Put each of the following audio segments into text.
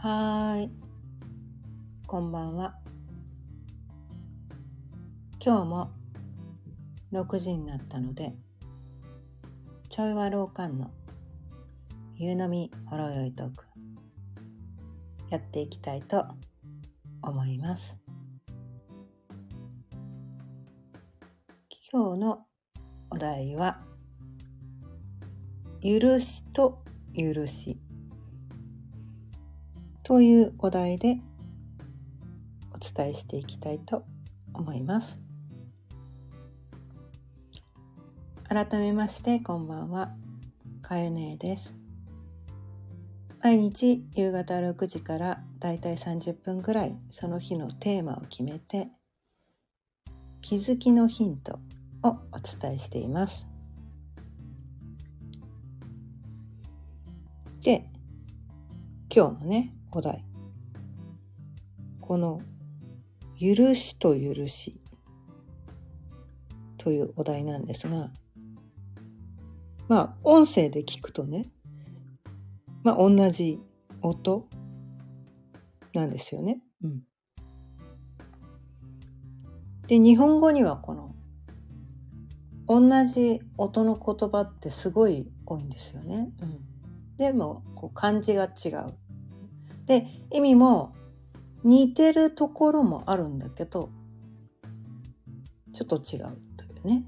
はーい。こんばんは。今日も6時になったので、ちょいわろうかんの夕飲みほろよいトーク、やっていきたいと思います。今日のお題は、許しと許しというお題でお伝えしていきたいと思います。改めましてこんばんは、かゆねです。毎日夕方6時からだいたい30分ぐらいその日のテーマを決めて気づきのヒントをお伝えしています。で、今日のね、お題。この、許しと許しというお題なんですが、まあ、音声で聞くとね、まあ、同じ音なんですよね。うん。で、日本語にはこの、同じ音の言葉ってすごい多いんですよね。うん。でも、こう漢字が違う。で、意味も似てるところもあるんだけど、ちょっと違うというね。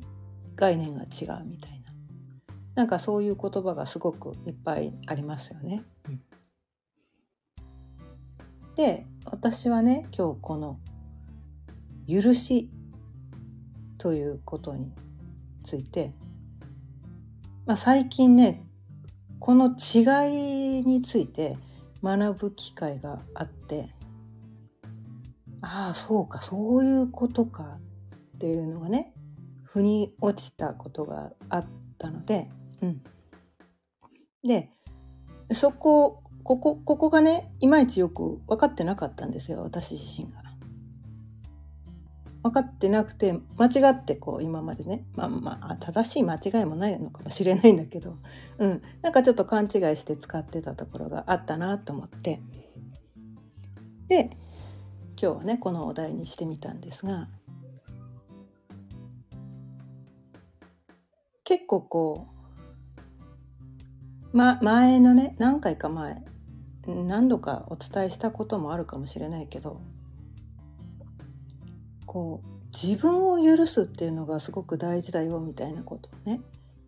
概念が違うみたいな。なんかそういう言葉がすごくいっぱいありますよね。うん、で、私はね、今日この「許し」ということについて、まあ、最近ねこの違いについて学ぶ機会があってああそうかそういうことかっていうのがね腑に落ちたことがあったので、うん、でそこここここがねいまいちよく分かってなかったんですよ私自身が。分かってなくて間違ってこう今までねまあまあ正しい間違いもないのかもしれないんだけど、うん、なんかちょっと勘違いして使ってたところがあったなと思って。で今日はねこのお題にしてみたんですが結構こう、ま、前のね何回か前何度かお伝えしたこともあるかもしれないけどこう自分を許すっていうのがすごく大事だよみたいなことをね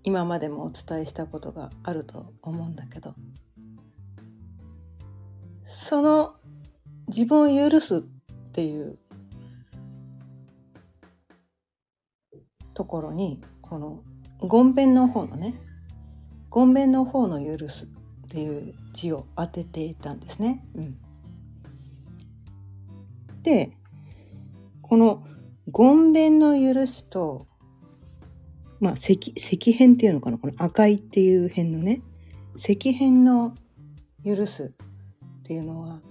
今までもお伝えしたことがあると思うんだけどその自分を許すっていうところにこのごんべんの方のねごんべんの方の許すっていう字を当てていたんですね。うん、でこのごんべんの許しとまあ赤赤辺っていうのかなこの赤いっていう辺のね赤辺の許すっていうのは、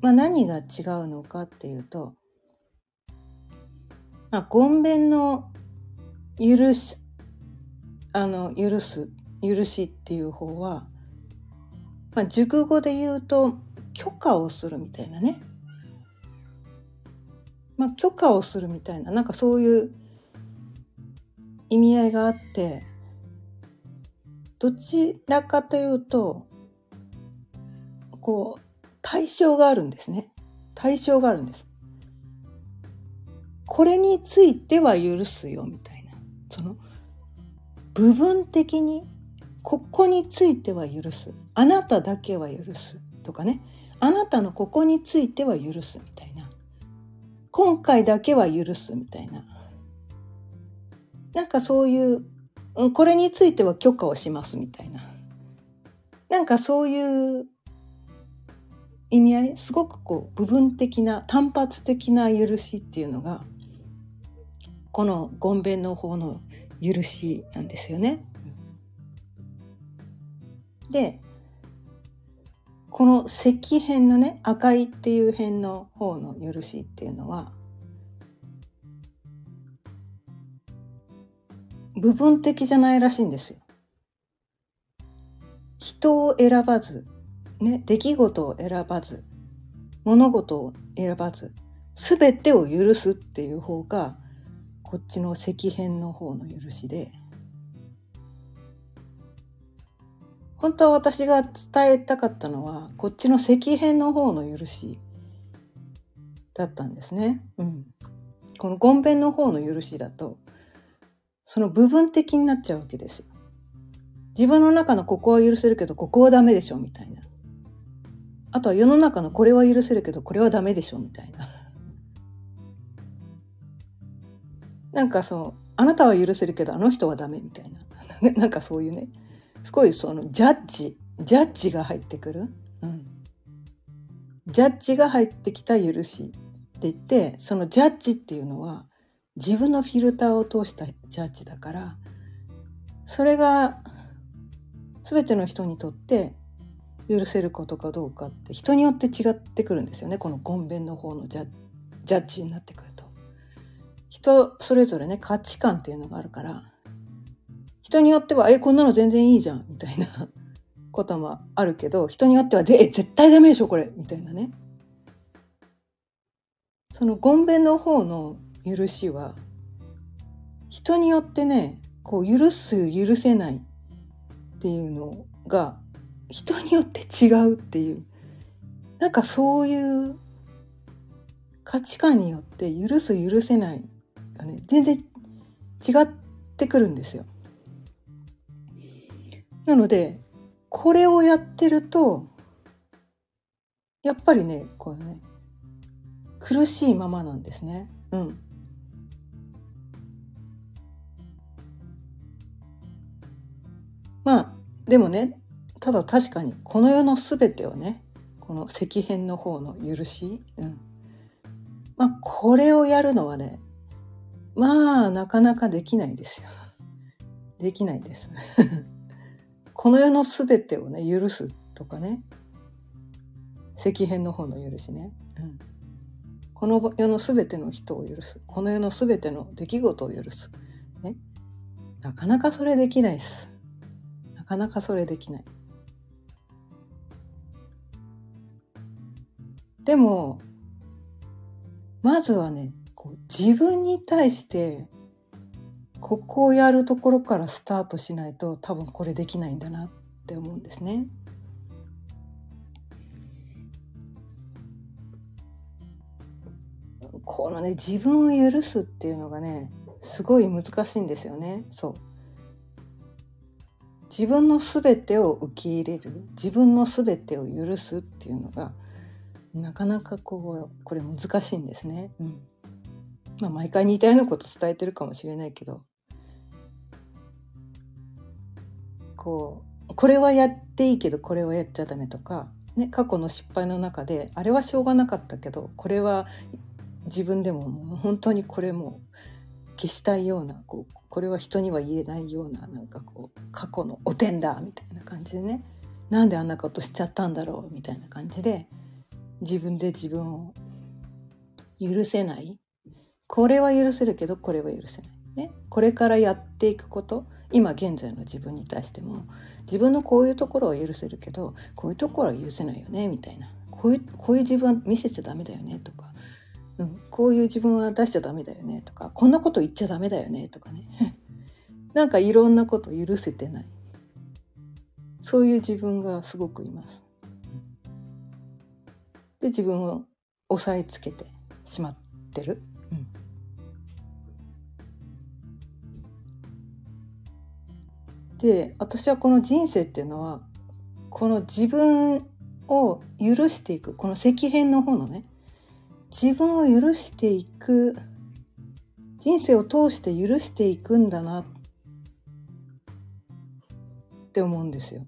まあ、何が違うのかっていうと、まあ、ごんべんの許しあの許す許しっていう方は、まあ、熟語で言うと許可をするみたいなね。まあ、許可をするみたいななんかそういう意味合いがあってどちらかというとこう対象があるんですね。対象があるんです。これについては許すよみたいな。その部分的にここについては許す。あなただけは許す。とかね。あなたのここについては許すみたいな。今回だけは許すみたいななんかそういうこれについては許可をしますみたいななんかそういう意味合いすごくこう部分的な単発的な許しっていうのがこのごんべんの方の許しなんですよね。でこの赤辺のね赤いっていう辺の方の許しっていうのは部分的じゃないらしいんですよ。人を選ばずね出来事を選ばず物事を選ばず全てを許すっていう方がこっちの石片の方の許しで本当は私が伝えたかったのはこっちの石片の方の許しだったんですね。うん、このごんべんの方の許しだとその部分的になっちゃうわけです。自分の中のここは許せるけどここはダメでしょみたいな。あとは世の中のこれは許せるけどこれはダメでしょみたいな。なんかそうあなたは許せるけどあの人はダメみたいななんかそういうねすごいそのジャッジジャッジが入ってくる、うん、ジャッジが入ってきた許しって言ってそのジャッジっていうのは自分のフィルターを通したジャッジだからそれが全ての人にとって許せることかどうかって人によって違ってくるんですよね。このごんべんの方のジャジャッジになってくると。人それぞれね価値観っていうのがあるから人によっては「えこんなの全然いいじゃん」みたいな こともあるけど人によっては「で絶対ダメでしょこれ」みたいなねそのごんべんの方の許しは人によってねこう許す許せないっていうのが人によって違うっていうなんかそういう価値観によって許す許せないがね全然違ってくるんですよ。なのでこれをやってるとやっぱりねこうね苦しいままなんですね。うん。まあでもねただ確かにこの世の全てをねこの石片の方の許し、うん、まあこれをやるのはねまあなかなかできないですよ。できないです。この世の全てをね許すとかね。石片の方の許しね。うん。この世の全ての人を許す。この世の全ての出来事を許す、ね、なかなかそれできないです。なかなかそれできない。でもまずはねこう自分に対してここをやるところからスタートしないと多分これできないんだなって思うんですね。このね自分を許すっていうのがねすごい難しいんですよね。そう。自分の全てを受け入れる自分の全てを許すっていうのがなかなかこうこれ難しいんですね、うん。まあ、毎回似たようなこと伝えてるかもしれないけど。こうこれはやっていいけどこれはやっちゃダメとか、ね、過去の失敗の中であれはしょうがなかったけどこれは自分でももう本当にこれも消したいようなこうこれは人には言えないようななんかこう過去のおてんだみたいな感じでね。なんであんなことしちゃったんだろうみたいな感じで自分で自分を許せないこれは許せるけどこれは許せない、ね、これからやっていくこと今現在の自分に対しても自分のこういうところは許せるけどこういうところは許せないよねみたいな。こういうこういう自分は見せちゃダメだよねとか。うん、こういう自分は出しちゃダメだよねとか。こんなこと言っちゃダメだよねとかね。なんかいろんなこと許せてない。そういう自分がすごくいます。で自分を押さえつけてしまってる。うん、で私はこの人生っていうのはこの自分を許していくこの石片の方のね自分を許していく人生を通して許していくんだなって思うんですよ。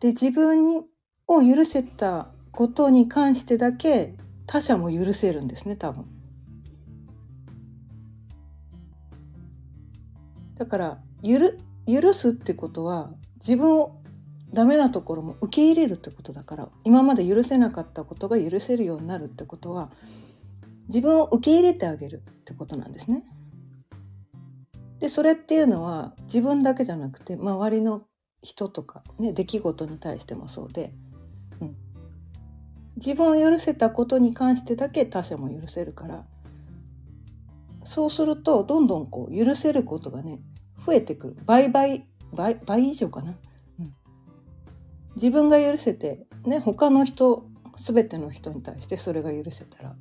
で自分を許せたことに関してだけ他者も許せるんですね多分。だから許すってことは自分をダメなところも受け入れるってことだから今まで許せなかったことが許せるようになるってことは自分を受け入れてあげるってことなんですね。でそれっていうのは自分だけじゃなくて周りの人とか、ね、出来事に対してもそうでうん自分を許せたことに関してだけ他者も許せるからそうするとどんどんこう許せることがね増えてくる。倍倍倍倍以上かな、うん、自分が許せてね他の人全ての人に対してそれが許せたら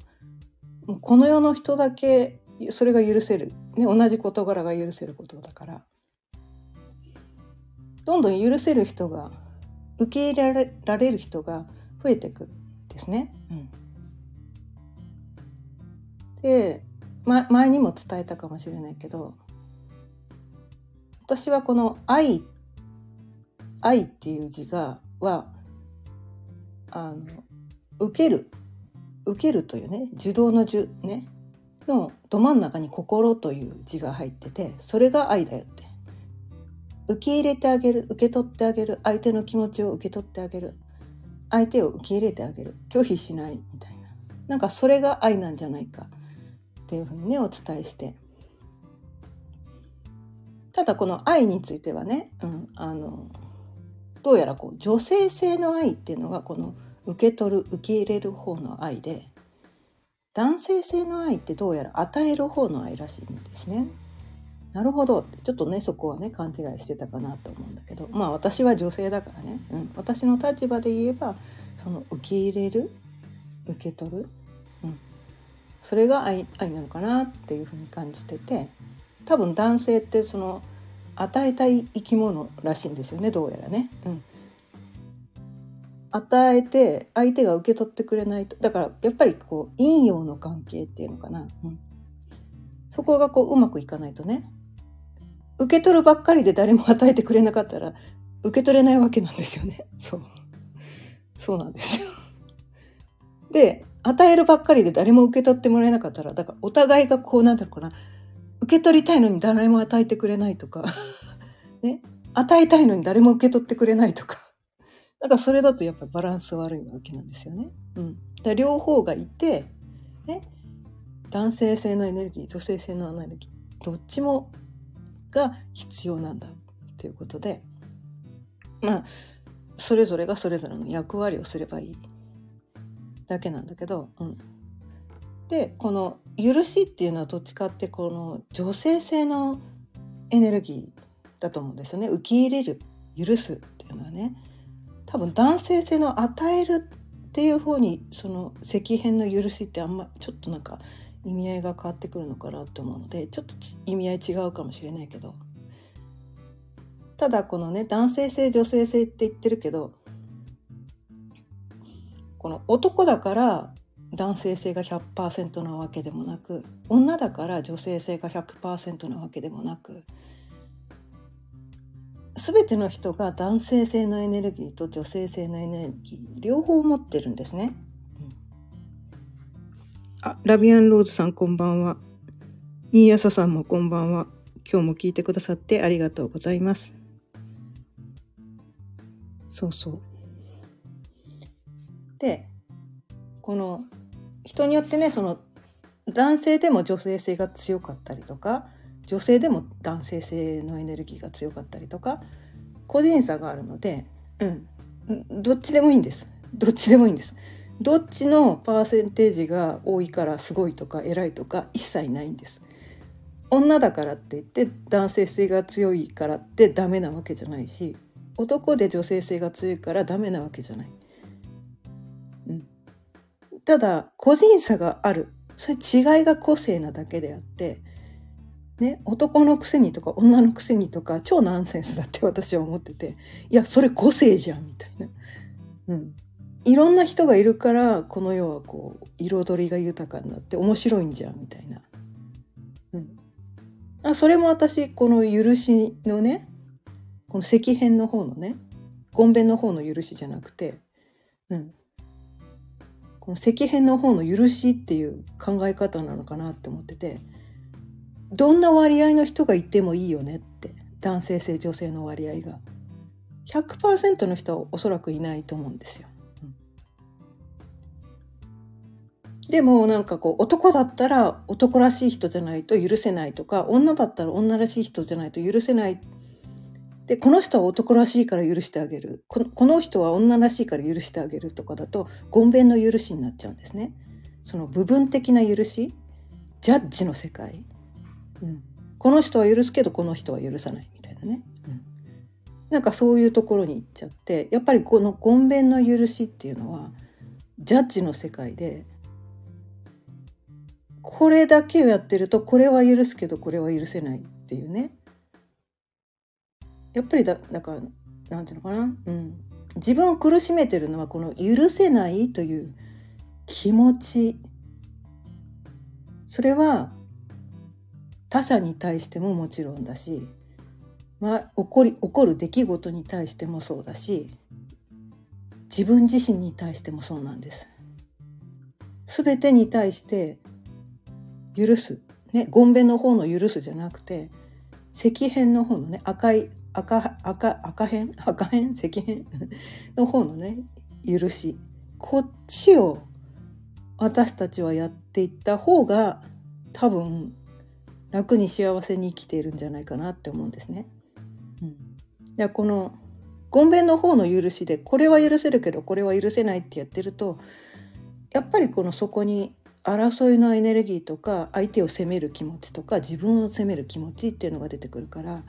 もうこの世の人だけそれが許せる、ね、同じ事柄が許せることだから。どんどん許せる人が受け入れられる人が増えてくるんですね。うん、で、ま、前にも伝えたかもしれないけど私はこの愛「愛」っていう字がはあの受ける受けるというね受動の受ねのど真ん中に「心」という字が入っててそれが愛だよって。受け入れてあげる受け取ってあげる相手の気持ちを受け取ってあげる相手を受け入れてあげる拒否しないみたいな。なんかそれが愛なんじゃないかっていうふうにねお伝えして。ただこの愛についてはね、うん、あのどうやらこう女性性の愛っていうのがこの受け取る受け入れる方の愛で男性性の愛ってどうやら与える方の愛らしいんですね。なるほどってちょっとねそこはね勘違いしてたかなと思うんだけどまあ私は女性だからね、うん、私の立場で言えばその受け入れる受け取る、うん、それが愛愛なのかなっていうふうに感じてて多分男性ってその与えたい生き物らしいんですよねどうやらね。うん、与えて相手が受け取ってくれないとだからやっぱりこう陰陽の関係っていうのかな、うん、そこがこううまくいかないとね受け取るばっかりで誰も与えてくれなかったら受け取れないわけなんですよね。そう。そうなんですよ。で、与えるばっかりで誰も受け取ってもらえなかったら、だからお互いがこうなんだろうかな、受け取りたいのに誰も与えてくれないとか、ね、与えたいのに誰も受け取ってくれないとか。だからそれだとやっぱりバランス悪いわけなんですよね。うん。だ両方がいて、ね、男性性のエネルギー、女性性のエネルギー、どっちもが必要なんだということでまあそれぞれがそれぞれの役割をすればいいだけなんだけど、うん、でこの「許し」っていうのはどっちかってこの女性性のエネルギーだと思うんですよね。受け入れる許すっていうのはね。多分男性性の与えるっていう方にその石片の許しってあんまちょっとなんか意味合いが変わってくるのかなと思うのでちょっと意味合い違うかもしれないけど。ただこのね男性性女性性って言ってるけどこの男だから男性性が100%なわけでもなく女だから女性性が100%なわけでもなく全ての人が男性性のエネルギーと女性性のエネルギー両方持ってるんですね。あ、ラビアンローズさんこんばんは。新朝さんもこんばんは。今日も聞いてくださってありがとうございます。そうそう。で、この人によってね、その男性でも女性性が強かったりとか、女性でも男性性のエネルギーが強かったりとか、個人差があるので、うん、どっちでもいいんです。どっちでもいいんです。どっちのパーセンテージが多いからすごいとか偉いとか一切ないんです。女だからって言って男性性が強いからってダメなわけじゃないし男で女性性が強いからダメなわけじゃない。ただ個人差がある。それ違いが個性なだけであって、ね、男のくせにとか女のくせにとか超ナンセンスだって 私は思ってていやそれ個性じゃんみたいな。うん。いろんな人がいるからこの世はこう彩りが豊かになって面白いんじゃんみたいな、うん、あそれも私この許しのねこの石片の方のねゴンベンの方の許しじゃなくて、うん、この石片の方の許しっていう考え方なのかなって思っててどんな割合の人がいてもいいよねって男性性女性の割合が100%の人はおそらくいないと思うんですよ。でもなんかこう男だったら男らしい人じゃないと許せないとか女だったら女らしい人じゃないと許せないっでこの人は男らしいから許してあげる。この人は女らしいから許してあげるとかだとごんべんの許しになっちゃうんですね。その部分的な許し。ジャッジの世界、うん、この人は許すけどこの人は許さないみたいなね、うん、なんかそういうところに行っちゃってやっぱりこのごんべんの許しっていうのはジャッジの世界でこれだけをやってるとこれは許すけどこれは許せないっていうね。やっぱりだだからなんていうのかな、うん、自分を苦しめてるのはこの許せないという気持ち。それは他者に対してももちろんだし、まあ、起こり起こる出来事に対してもそうだし自分自身に対してもそうなんです。すべてに対して許す、ね、ゴンベの方の許すじゃなくて赤辺の方のね赤い赤赤赤辺赤辺赤辺の方のね許し。こっちを私たちはやっていった方が多分楽に幸せに生きているんじゃないかなって思うんですね。うん、でこのごんべんの方の許しでこれは許せるけどこれは許せないってやってるとやっぱりこのそこに争いのエネルギーとか相手を責める気持ちとか自分を責める気持ちっていうのが出てくるから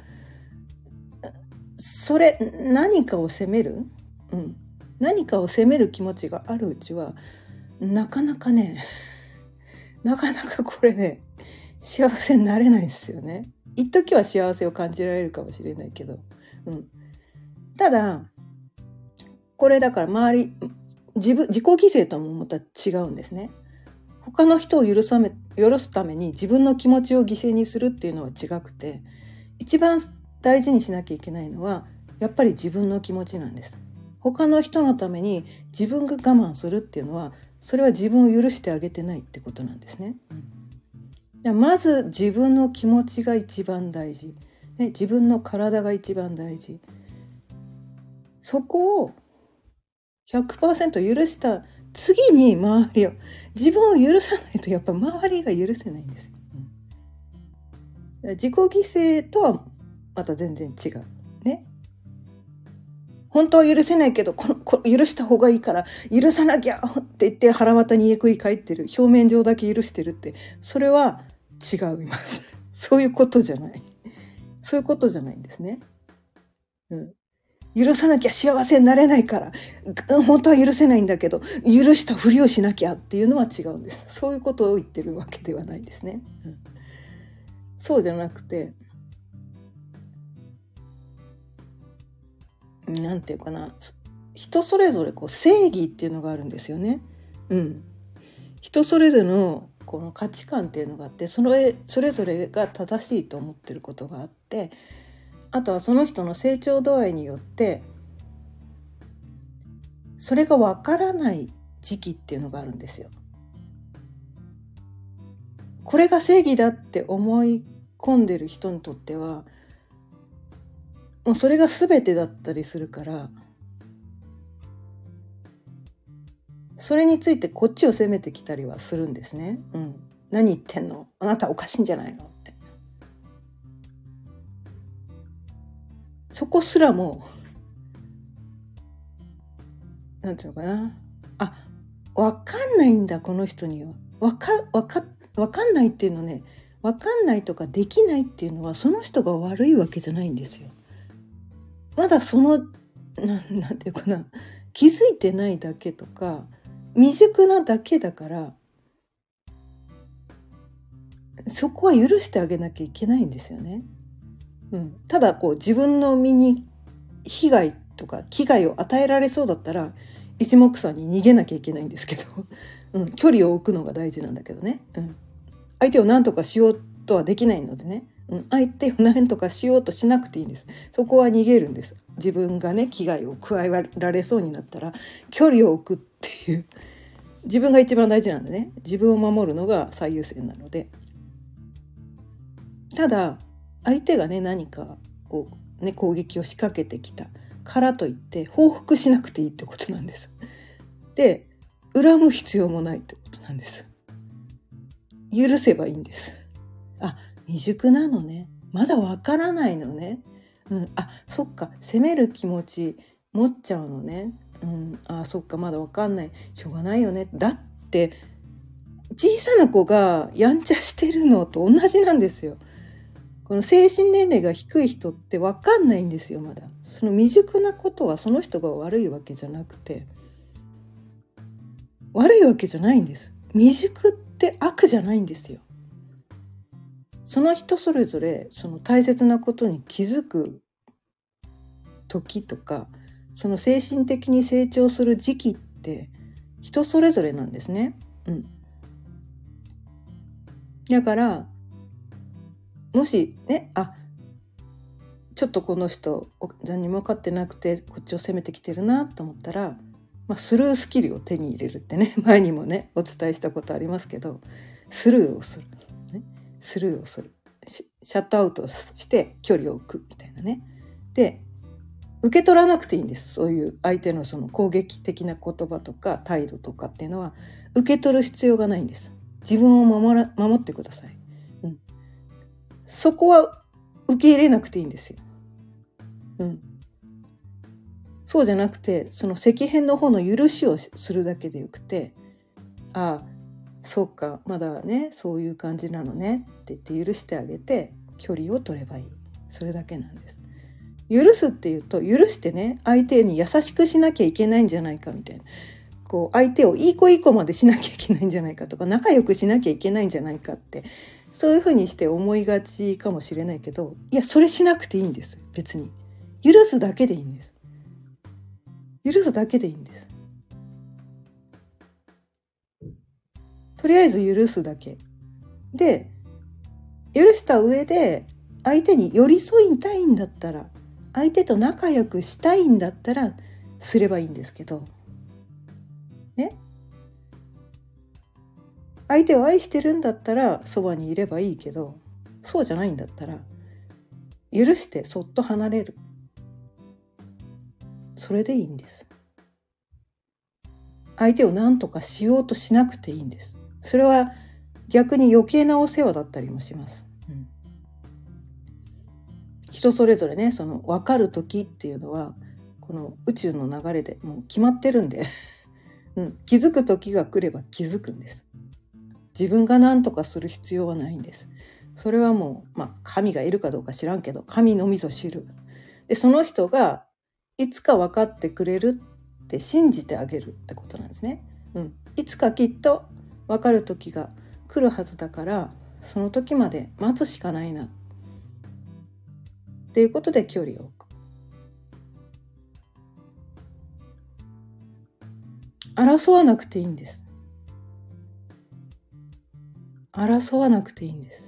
それ何かを責める、うん、何かを責める気持ちがあるうちはなかなかね なかなかこれね幸せになれないですよね。一時は幸せを感じられるかもしれないけど、うん、ただこれだから周り自分自己犠牲ともまた違うんですね。他の人を許さめ許すために自分の気持ちを犠牲にするっていうのは違くて一番大事にしなきゃいけないのはやっぱり自分の気持ちなんです。他の人のために自分が我慢するっていうのはそれは自分を許してあげてないってことなんですね。まず自分の気持ちが一番大事、ね、自分の体が一番大事そこを100%許した次に周りを自分を許さないとやっぱ周りが許せないんです。自己犠牲とはまた全然違う。ね。本当は許せないけどこのこ許した方がいいから許さなきゃって言って腹渡に家くり返ってる表面上だけ許してるってそれは違います。そういうことじゃない。そういうことじゃないんですね。うん。許さなきゃ幸せになれないから本当は許せないんだけど許したふりをしなきゃっていうのは違うんですそういうことを言ってるわけではないですね、うん、そうじゃなくてなんていうかな人それぞれこう正義っていうのがあるんですよね。うん、人それぞれのこの価値観っていうのがあってそれそれぞれが正しいと思ってることがあってあとはその人の成長度合いによってそれがわからない時期っていうのがあるんですよ。これが正義だって思い込んでる人にとってはもうそれが全てだったりするからそれについてこっちを責めてきたりはするんですね。うん、何言ってんの？あなたおかしいんじゃないの？って。そこすらもなんていうのかな。あ分かんないんだこの人には。分か分か分かんないっていうのね分かんないとかできないっていうのはその人が悪いわけじゃないんですよ。まだそのななんていうかな。気づいてないだけとか未熟なだけだからそこは許してあげなきゃいけないんですよね。うん、ただこう自分の身に被害とか危害を与えられそうだったら一目散に逃げなきゃいけないんですけど、うん、距離を置くのが大事なんだけどね、うん、相手を何とかしようとはできないのでね、相手を何とかしようとしなくていいんですそこは逃げるんです自分がね危害を加えられそうになったら距離を置くっていう自分が一番大事なんでね自分を守るのが最優先なのでただ相手がね何かを、ね、攻撃を仕掛けてきたからといって報復しなくていいってことなんです。で恨む必要もないってことなんです。許せばいいんです。未熟なのね。まだわからないのね。うん、あそっか。責める気持ち持っちゃうのね、うん、あそっか。まだわかんない。しょうがないよね。だって小さな子がやんちゃしてるのと同じなんですよ。この精神年齢が低い人って分かんないんですよまだ。その未熟なことはその人が悪いわけじゃなくて。悪いわけじゃないんです。未熟って悪じゃないんですよ。その人それぞれその大切なことに気づく時とかその精神的に成長する時期って人それぞれなんですね。うん、だからもしねあちょっとこの人何も分かってなくてこっちを責めてきてるなと思ったら、まあ、スルースキルを手に入れるってね前にもねお伝えしたことありますけどスルーをする、スルーをする。シャットアウトして距離を置くみたいなね。で受け取らなくていいんです。そういう相手のその攻撃的な言葉とか態度とかっていうのは受け取る必要がないんです。自分を守ら守ってください、うん、そこは受け入れなくていいんですよ、うん、そうじゃなくてその石片の方の許しをするだけでよくてああそうかまだねそういう感じなのねって言って許してあげて距離を取ればいい。それだけなんです。許すっていうと許してね相手に優しくしなきゃいけないんじゃないかみたいな。こう相手をいい子いい子までしなきゃいけないんじゃないかとか仲良くしなきゃいけないんじゃないかって。そういうふうにして思いがちかもしれないけどいやそれしなくていいんです別に。許すだけでいいんです。許すだけでいいんです。とりあえず許すだけ。で許した上で相手に寄り添いたいんだったら相手と仲良くしたいんだったらすればいいんですけど。ね。相手を愛してるんだったらそばにいればいいけどそうじゃないんだったら許してそっと離れる。それでいいんです。相手を何とかしようとしなくていいんです。それは逆に余計なお世話だったりもします、うん、人それぞれねその分かる時っていうのはこの宇宙の流れでもう決まってるんで。うん、気づく時が来れば気づくんです。自分が何とかする必要はないんです。それはもう、まあ、神がいるかどうか知らんけど神のみぞ知る。でその人がいつか分かってくれるって信じてあげるってことなんですね、うん、いつかきっと分かる時が来るはずだからその時まで待つしかないな。っていうことで距離を置く。争わなくていいんです。争わなくていいんです。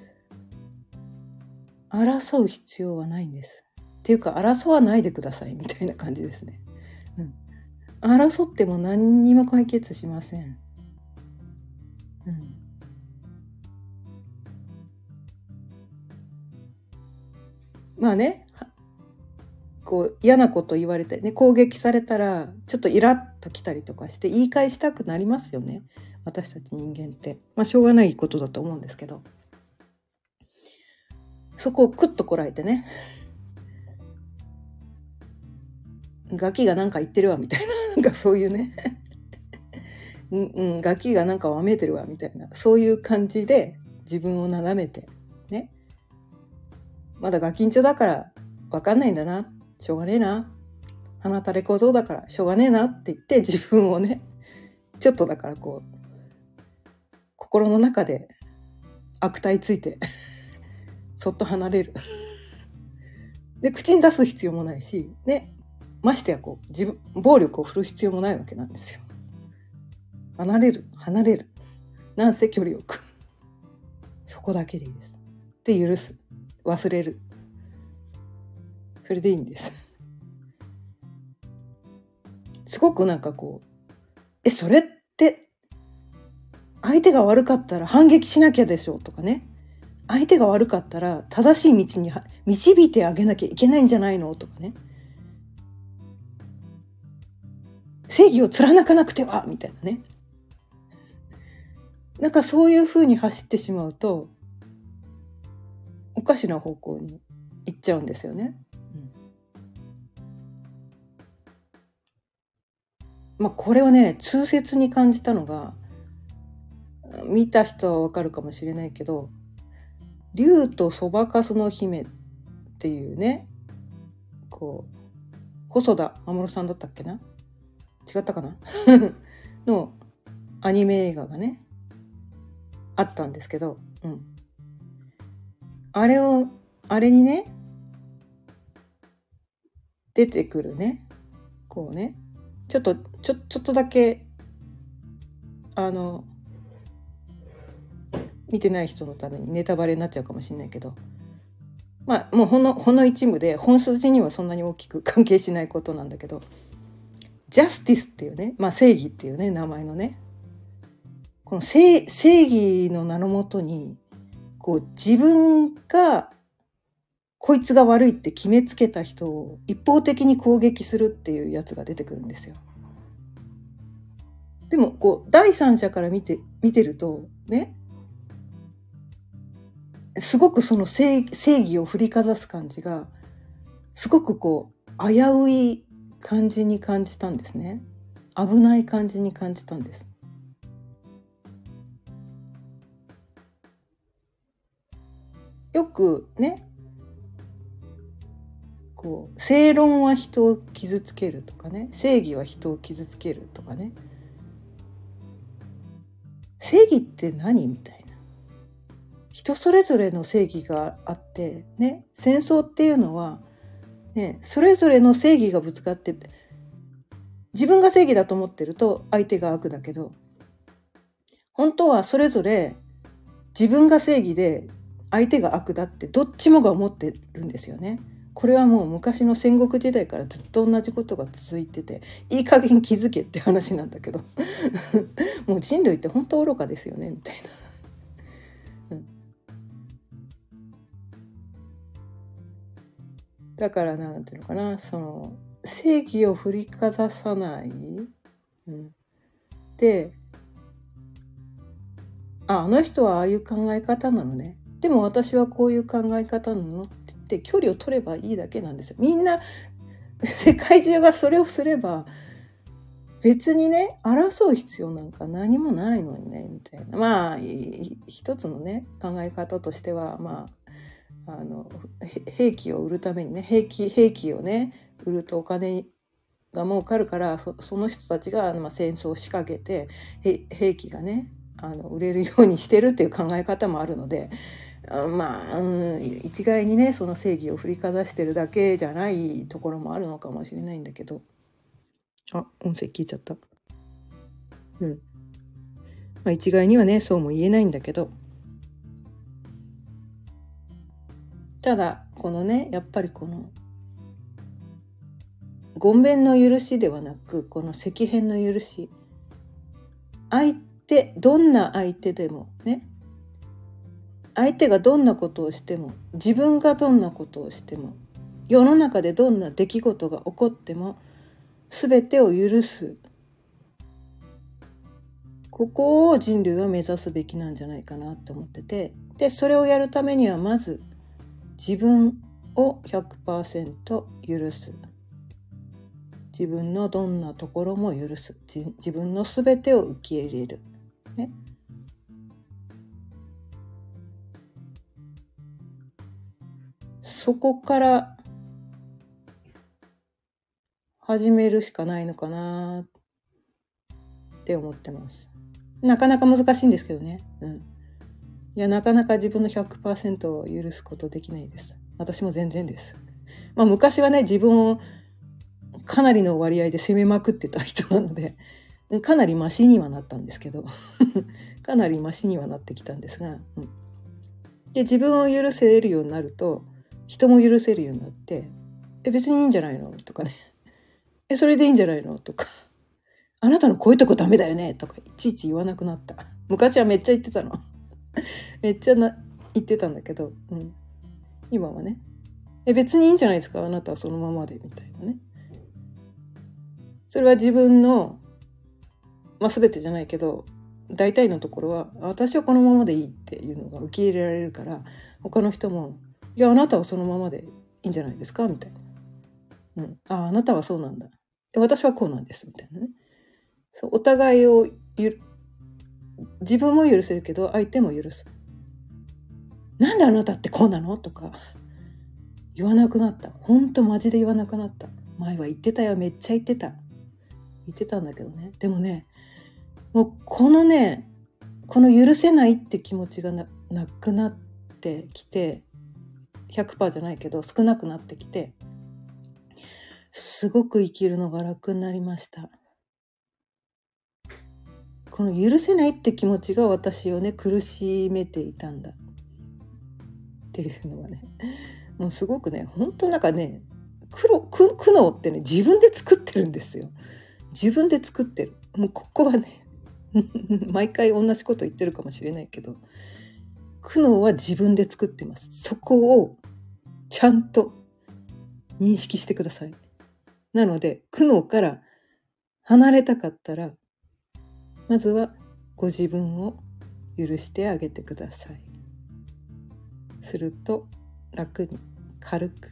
争う必要はないんです。っていうか争わないでくださいみたいな感じですね、うん、争っても何にも解決しません、まあねこう嫌なこと言われてね攻撃されたらちょっとイラッときたりとかして言い返したくなりますよね。私たち人間って。まあしょうがないことだと思うんですけど。そこをクッとこらえてね。ガキが何か言ってるわみたいな。なんかそういうね。うん、ガキがなんかわめいてるわみたいな。そういう感じで自分をなだめて。まだガキンチョだから分かんないんだな。しょうがねえな。鼻垂れ小僧だからしょうがねえな。って言って自分をねちょっとだからこう心の中で悪態ついてそっと離れる。で口に出す必要もないしね。ましてやこう自分暴力を振る必要もないわけなんですよ。離れる離れる。なんせ距離を置く。そこだけでいいです。で許す。忘れる。それでいいんです。すごくなんかこうえそれって相手が悪かったら反撃しなきゃでしょとかね。相手が悪かったら正しい道に導いてあげなきゃいけないんじゃないの？とかね。正義を貫かなくてはみたいなね。なんかそういうふうに走ってしまうとおかしな方向に行っちゃうんですよね。まあ、これをね痛切に感じたのが見た人はわかるかもしれないけど「竜とそばかすの姫」っていうねこう細田守さんだったっけな？違ったかな？のアニメ映画がねあったんですけど、うん、あれをあれにね出てくるね。こうね。ちょっとちょちょっとだけあの見てない人のためにネタバレになっちゃうかもしれないけど。まあもうほのほの一部で本筋にはそんなに大きく 関係しないことなんだけど。ジャスティスっていうね、まあ、正義っていうね名前のね。この正義の名のもとにこう自分がこいつが悪いって決めつけた人を一方的に攻撃するっていうやつが出てくるんですよ。でもこう第三者から見て見てるとねすごくその正義を振りかざす感じがすごくこう危うい感じに感じたんですね危ない感じに感じたんです。くねこう正論は人を傷つけるとかね正義は人を傷つけるとかね。正義って何みたいな。人それぞれの正義があってね戦争っていうのは、ね、それぞれの正義がぶつかって自分が正義だと思ってると相手が悪だけど本当はそれぞれ自分が正義で相手が悪だってどっちもが思ってるんですよね。これはもう昔の戦国時代からずっと同じことが続いてていい加減気づけって話なんだけど。もう人類って本当愚かですよねみたいな。だからなんていうのかなその正義を振りかざさない、うん、でああの人はああいう考え方なのね。でも私はこういう考え方なのってって距離を取ればいいだけなんですよ。みんな 世界中がそれをすれば別にね争う必要なんか何もないのにねみたいなまあ一つのね考え方としてはまああの兵器を売るためにね兵器兵器をね売るとお金が儲かるからその人たちが、まあ、戦争を仕掛けて兵器がねあの売れるようにしてるっていう考え方もあるのでまあ、うん、一概にねその正義を振りかざしてるだけじゃないところもあるのかもしれないんだけど。あ音声聞いちゃった。うん。まあ一概にはねそうも言えないんだけど。ただこのねやっぱりこの言弁の許しではなくこの赤変の許し。相手どんな相手でもね相手がどんなことをしても自分がどんなことをしても世の中でどんな出来事が起こっても全てを許す。ここを人類は目指すべきなんじゃないかなって思っててでそれをやるためにはまず自分を100%許す。自分のどんなところも許す。自分の全てを受け入れる、ね、そこから始めるしかないのかなって思ってます。なかなか難しいんですけどね。うん。いや、なかなか自分の100%を許すことできないです。私も全然です。まあ昔はね、自分をかなりの割合で責めまくってた人なので、かなりマシにはなったんですけど、かなりマシにはなってきたんですが、うん、で自分を許せるようになると、人も許せるようになって「え別にいいんじゃないの?」とかね「えそれでいいんじゃないの?」とか「あなたのこういうとこダメだよね」とかいちいち言わなくなった。昔はめっちゃ言ってたの。めっちゃな言ってたんだけど、うん、今はね「え別にいいんじゃないですか？あなたはそのままで」みたいなね。それは自分のまあ全てじゃないけど大体のところは私はこのままでいいっていうのが受け入れられるから他の人もいやあなたはそのままでいいんじゃないですか？みたいな、うん、ああなたはそうなんだ私はこうなんですみたいなねそうお互いをゆ自分も許せるけど相手も許す。なんであなたってこうなの？とか言わなくなった。ほんとマジで言わなくなった。前は言ってたよめっちゃ言ってた。言ってたんだけどね。でもねもうこのねこの許せないって気持ちがなくなってきて100%じゃないけど少なくなってきてすごく生きるのが楽になりました。この許せないって気持ちが私をね苦しめていたんだ。っていうのがね。もうすごくね本当なんかね苦苦悩ってね自分で作ってるんですよ。自分で作ってる。もうここはね 毎回同じこと言ってるかもしれないけど苦悩は自分で作ってます。そこをちゃんと認識してください。なので苦悩から離れたかったらまずはご自分を許してあげてください。すると楽に軽く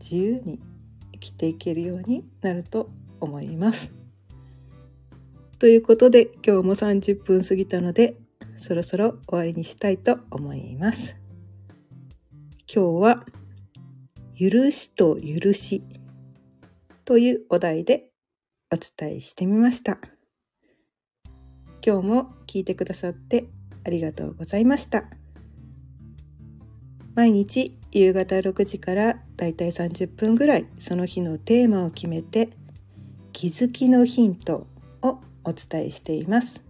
自由に生きていけるようになると思います。ということで今日も30分過ぎたのでそろそろ終わりにしたいと思います。今日は許しと許しというお題でお伝えしてみました。今日も聞いてくださってありがとうございました。毎日夕方6時からだいたい30分ぐらいその日のテーマを決めて気づきのヒントをお伝えしています。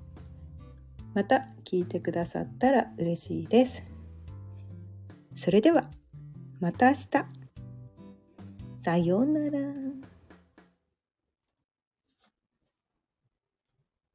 また聞いてくださったら嬉しいです。それではまた明日。さようなら。